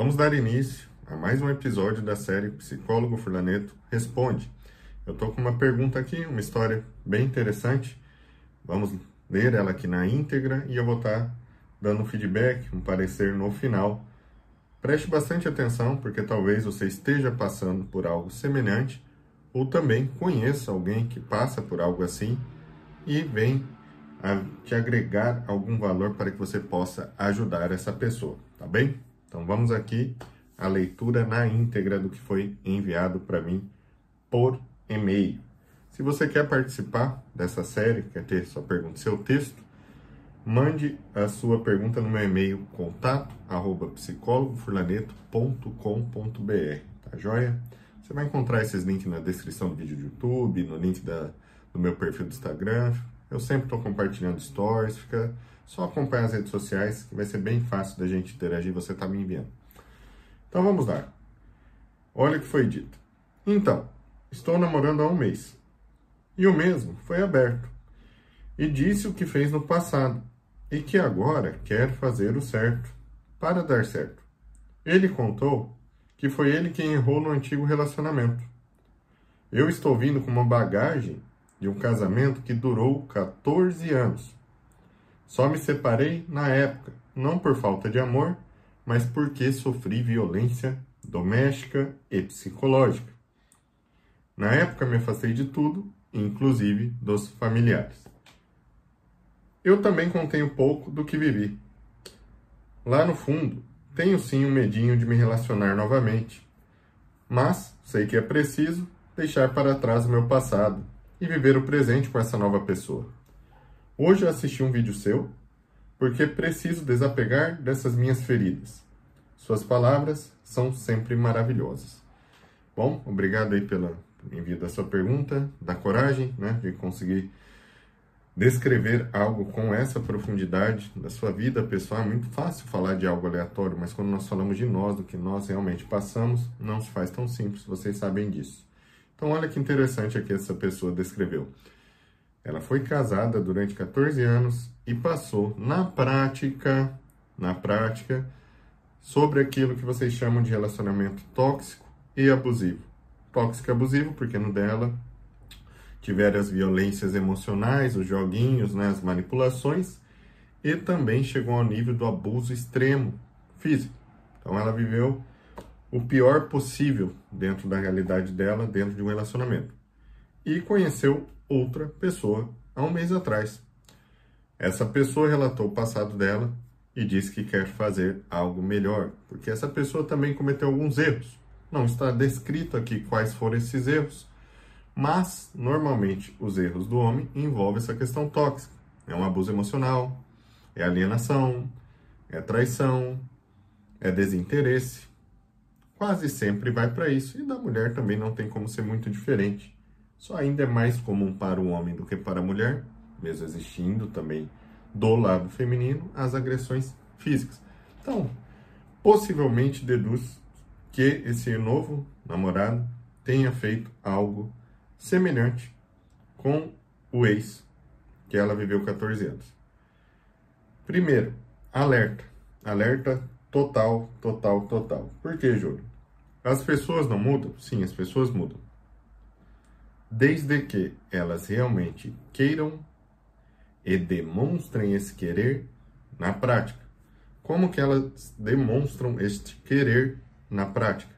Vamos dar início a mais um episódio da série Psicólogo Furlaneto Responde. Eu tô com uma pergunta aqui, uma história bem interessante. Vamos ler ela aqui na íntegra e eu vou estar tá dando um feedback, um parecer no final. Preste bastante atenção, porque talvez você esteja passando por algo semelhante ou também conheça alguém que passa por algo assim e vem a te agregar algum valor para que você possa ajudar essa pessoa, tá bem? Então vamos aqui a leitura na íntegra do que foi enviado para mim por e-mail. Se você quer participar dessa série, quer ter sua pergunta, seu texto, mande a sua pergunta no meu e-mail contato arroba psicólogofurlaneto.com.br, tá joia? Você vai encontrar esses links na descrição do vídeo do YouTube, no link da, do meu perfil do Instagram. Eu sempre estou compartilhando stories, fica só acompanhar as redes sociais que vai ser bem fácil da gente interagir, você está me enviando. Então vamos lá. Olha o que foi dito. Então, estou namorando há um mês. E o mesmo foi aberto. E disse o que fez no passado. E que agora quer fazer o certo. Para dar certo. Ele contou que foi ele quem errou no antigo relacionamento. Eu estou vindo com uma bagagem de um casamento que durou 14 anos. Só me separei na época, não por falta de amor, mas porque sofri violência doméstica e psicológica. Na época me afastei de tudo, inclusive dos familiares. Eu também contei um pouco do que vivi. Lá no fundo, tenho sim um medinho de me relacionar novamente, mas sei que é preciso deixar para trás o meu passado e viver o presente com essa nova pessoa. Hoje eu assisti um vídeo seu porque preciso desapegar dessas minhas feridas. Suas palavras são sempre maravilhosas. Bom, obrigado aí pela envio da sua pergunta, da coragem, né, de conseguir descrever algo com essa profundidade da sua vida pessoal. É muito fácil falar de algo aleatório, mas quando nós falamos de nós, do que nós realmente passamos, não se faz tão simples, vocês sabem disso. Então, olha que interessante aqui essa pessoa descreveu. Ela foi casada durante 14 anos e passou na prática, na prática, sobre aquilo que vocês chamam de relacionamento tóxico e abusivo. Tóxico e abusivo, porque no dela tiveram as violências emocionais, os joguinhos, né, as manipulações, e também chegou ao nível do abuso extremo físico. Então ela viveu o pior possível dentro da realidade dela, dentro de um relacionamento. E conheceu outra pessoa há um mês atrás. Essa pessoa relatou o passado dela e disse que quer fazer algo melhor, porque essa pessoa também cometeu alguns erros. Não está descrito aqui quais foram esses erros, mas normalmente os erros do homem envolvem essa questão tóxica. É um abuso emocional, é alienação, é traição, é desinteresse. Quase sempre vai para isso, e da mulher também não tem como ser muito diferente. Só ainda é mais comum para o homem do que para a mulher, mesmo existindo também do lado feminino as agressões físicas. Então, possivelmente deduz que esse novo namorado tenha feito algo semelhante com o ex que ela viveu 14 anos. Primeiro, alerta. Alerta total, total, total. Por que, Júlio? As pessoas não mudam? Sim, as pessoas mudam desde que elas realmente queiram e demonstrem esse querer na prática. Como que elas demonstram este querer na prática?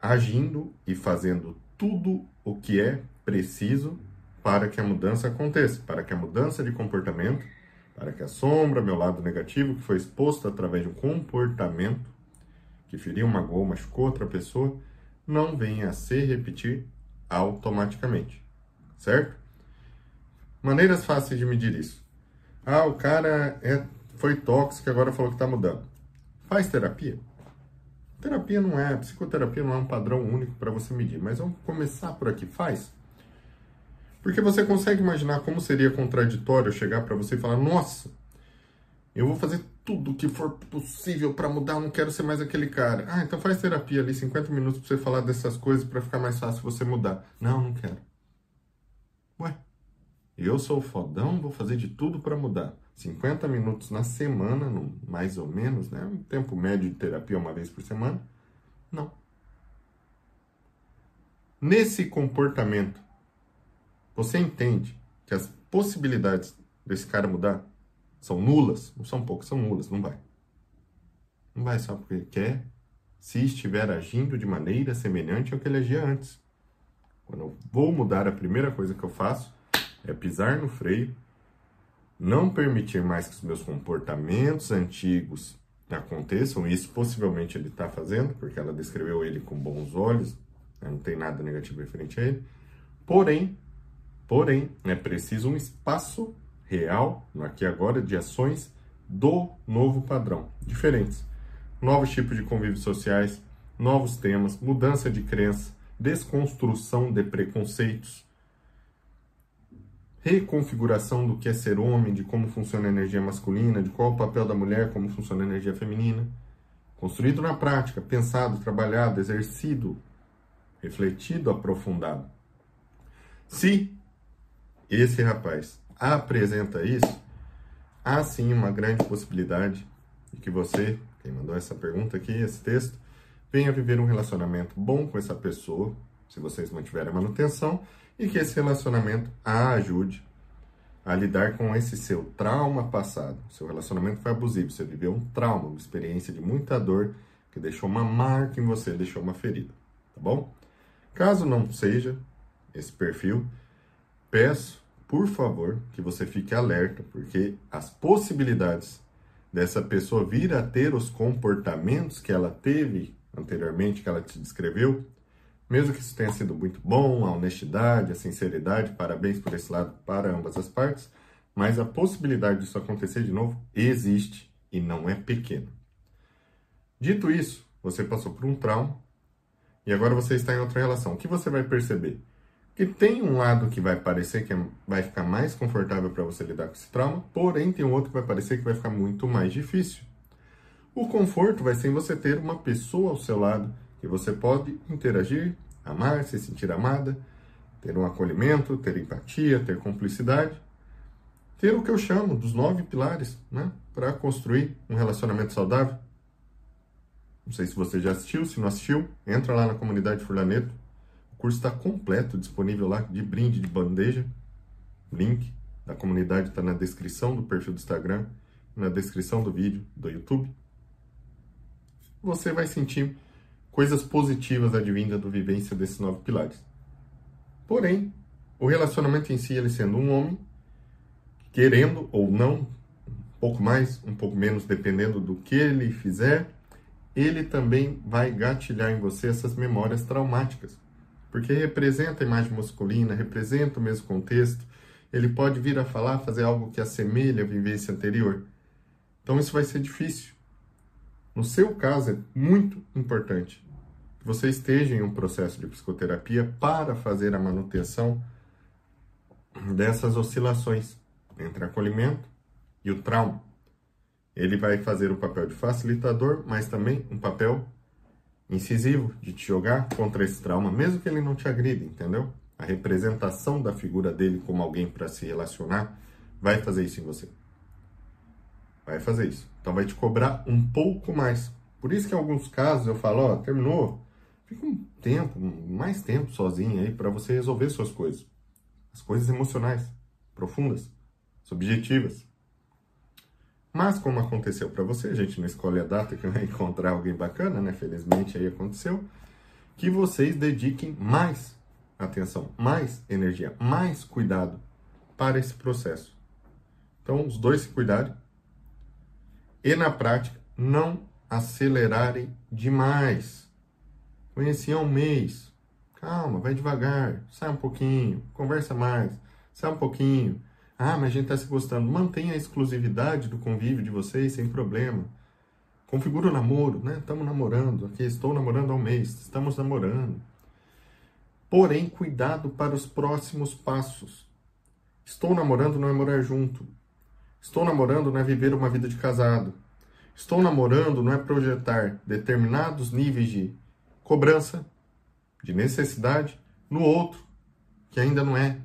Agindo e fazendo tudo o que é preciso para que a mudança aconteça, para que a mudança de comportamento, para que a sombra, meu lado negativo, que foi exposto através de um comportamento que feriu, magoou, machucou outra pessoa, não venha a se repetir automaticamente, certo? Maneiras fáceis de medir isso. Ah, o cara é, foi tóxico e agora falou que está mudando. Faz terapia? Terapia não é, psicoterapia não é um padrão único para você medir, mas vamos começar por aqui. Faz. Porque você consegue imaginar como seria contraditório chegar para você e falar: Nossa, eu vou fazer tudo o que for possível para mudar, eu não quero ser mais aquele cara. Ah, então faz terapia ali, 50 minutos para você falar dessas coisas para ficar mais fácil você mudar. Não, não quero. Ué, eu sou fodão, vou fazer de tudo para mudar. 50 minutos na semana, mais ou menos, né? Um tempo médio de terapia uma vez por semana. Não. Nesse comportamento, você entende que as possibilidades desse cara mudar são nulas? Não são poucas, são nulas, não vai. Não vai só porque quer, se estiver agindo de maneira semelhante ao que ele agia antes. Quando eu vou mudar, a primeira coisa que eu faço é pisar no freio, não permitir mais que os meus comportamentos antigos aconteçam, isso possivelmente ele está fazendo, porque ela descreveu ele com bons olhos, né? não tem nada negativo referente a ele. Porém, porém, é preciso um espaço real, no aqui e agora, de ações do novo padrão, diferentes. Novos tipos de convívios sociais, novos temas, mudança de crença, desconstrução de preconceitos, reconfiguração do que é ser homem, de como funciona a energia masculina, de qual é o papel da mulher, como funciona a energia feminina. Construído na prática, pensado, trabalhado, exercido, refletido, aprofundado. Se esse rapaz apresenta isso, há sim uma grande possibilidade de que você, quem mandou essa pergunta aqui, esse texto, venha viver um relacionamento bom com essa pessoa, se vocês mantiverem a manutenção, e que esse relacionamento a ajude a lidar com esse seu trauma passado. Seu relacionamento foi abusivo, você viveu um trauma, uma experiência de muita dor que deixou uma marca em você, deixou uma ferida, tá bom? Caso não seja esse perfil, peço, por favor, que você fique alerta, porque as possibilidades dessa pessoa vir a ter os comportamentos que ela teve anteriormente, que ela te descreveu, mesmo que isso tenha sido muito bom, a honestidade, a sinceridade, parabéns por esse lado para ambas as partes, mas a possibilidade disso acontecer de novo existe e não é pequena. Dito isso, você passou por um trauma e agora você está em outra relação. O que você vai perceber? Que tem um lado que vai parecer que é, vai ficar mais confortável para você lidar com esse trauma, porém tem um outro que vai parecer que vai ficar muito mais difícil. O conforto vai ser em você ter uma pessoa ao seu lado que você pode interagir, amar, se sentir amada, ter um acolhimento, ter empatia, ter cumplicidade, ter o que eu chamo dos nove pilares, né, para construir um relacionamento saudável. Não sei se você já assistiu, se não assistiu, entra lá na comunidade Furlaneto. O curso está completo, disponível lá de brinde, de bandeja. Link da comunidade está na descrição do perfil do Instagram, na descrição do vídeo do YouTube. Você vai sentir coisas positivas advindas do vivência desses nove pilares. Porém, o relacionamento em si, ele sendo um homem, querendo ou não, um pouco mais, um pouco menos, dependendo do que ele fizer, ele também vai gatilhar em você essas memórias traumáticas. Porque representa a imagem masculina, representa o mesmo contexto, ele pode vir a falar, fazer algo que assemelha a vivência anterior. Então isso vai ser difícil. No seu caso, é muito importante que você esteja em um processo de psicoterapia para fazer a manutenção dessas oscilações entre acolhimento e o trauma. Ele vai fazer o papel de facilitador, mas também um papel incisivo de te jogar contra esse trauma, mesmo que ele não te agride, entendeu? A representação da figura dele como alguém para se relacionar vai fazer isso em você. Vai fazer isso. Então vai te cobrar um pouco mais. Por isso que em alguns casos eu falo, ó, terminou, fica um tempo, mais tempo sozinho aí para você resolver suas coisas. As coisas emocionais, profundas, subjetivas. Mas como aconteceu para você, a gente não escolhe a data que vai encontrar alguém bacana, né? Felizmente aí aconteceu. Que vocês dediquem mais atenção, mais energia, mais cuidado para esse processo. Então, os dois se cuidarem e na prática não acelerarem demais. Conheci há um mês. Calma, vai devagar, sai um pouquinho, conversa mais, sai um pouquinho. Ah, mas a gente está se gostando. Mantenha a exclusividade do convívio de vocês sem problema. Configura o namoro, né? Estamos namorando aqui, estou namorando há um mês, estamos namorando. Porém, cuidado para os próximos passos. Estou namorando não é morar junto. Estou namorando não é viver uma vida de casado. Estou namorando não é projetar determinados níveis de cobrança, de necessidade no outro, que ainda não é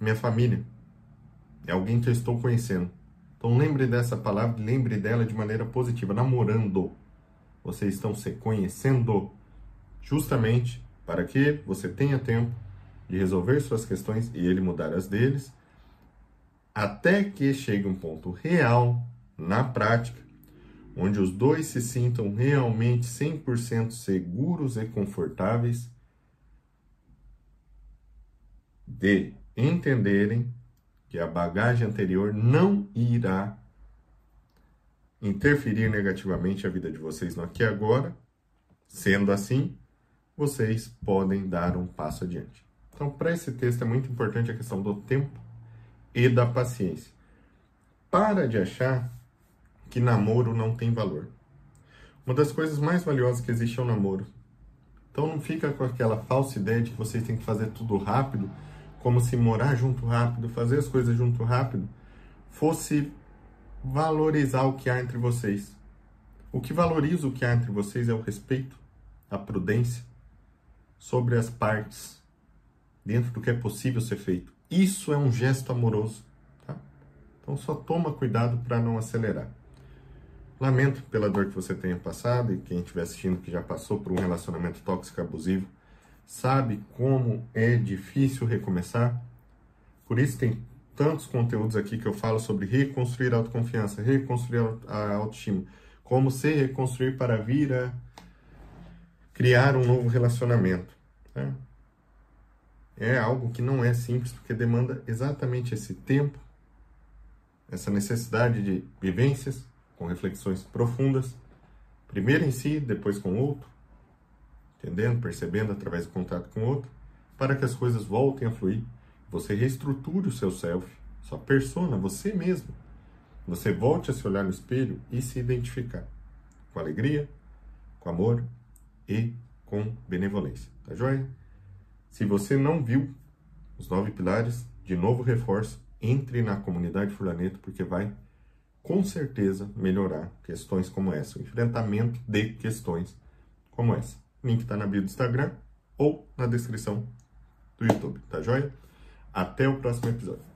minha família. É alguém que eu estou conhecendo. Então lembre dessa palavra, lembre dela de maneira positiva, namorando. Vocês estão se conhecendo justamente para que você tenha tempo de resolver suas questões e ele mudar as deles, até que chegue um ponto real na prática, onde os dois se sintam realmente 100% seguros e confortáveis de entenderem que a bagagem anterior não irá interferir negativamente a vida de vocês no aqui e agora. Sendo assim, vocês podem dar um passo adiante. Então, para esse texto é muito importante a questão do tempo e da paciência. Para de achar que namoro não tem valor. Uma das coisas mais valiosas que existe é o namoro. Então não fica com aquela falsa ideia de que vocês têm que fazer tudo rápido, como se morar junto rápido, fazer as coisas junto rápido, fosse valorizar o que há entre vocês. O que valoriza o que há entre vocês é o respeito, a prudência sobre as partes, dentro do que é possível ser feito. Isso é um gesto amoroso. Tá? Então só toma cuidado para não acelerar. Lamento pela dor que você tenha passado e quem estiver assistindo que já passou por um relacionamento tóxico abusivo sabe como é difícil recomeçar. Por isso tem tantos conteúdos aqui que eu falo sobre reconstruir a autoconfiança, reconstruir a autoestima, como se reconstruir para vir a criar um novo relacionamento. Né? É algo que não é simples porque demanda exatamente esse tempo, essa necessidade de vivências com reflexões profundas, primeiro em si, depois com o outro, entendendo, percebendo através do contato com o outro, para que as coisas voltem a fluir. Você reestruture o seu self, sua persona, você mesmo. Você volte a se olhar no espelho e se identificar com alegria, com amor e com benevolência. Tá joia? Se você não viu os nove pilares, de novo reforço, entre na comunidade Fulaneto, porque vai com certeza melhorar questões como essa, o enfrentamento de questões como essa. Link está na bio do Instagram ou na descrição do YouTube, tá joia? Até o próximo episódio.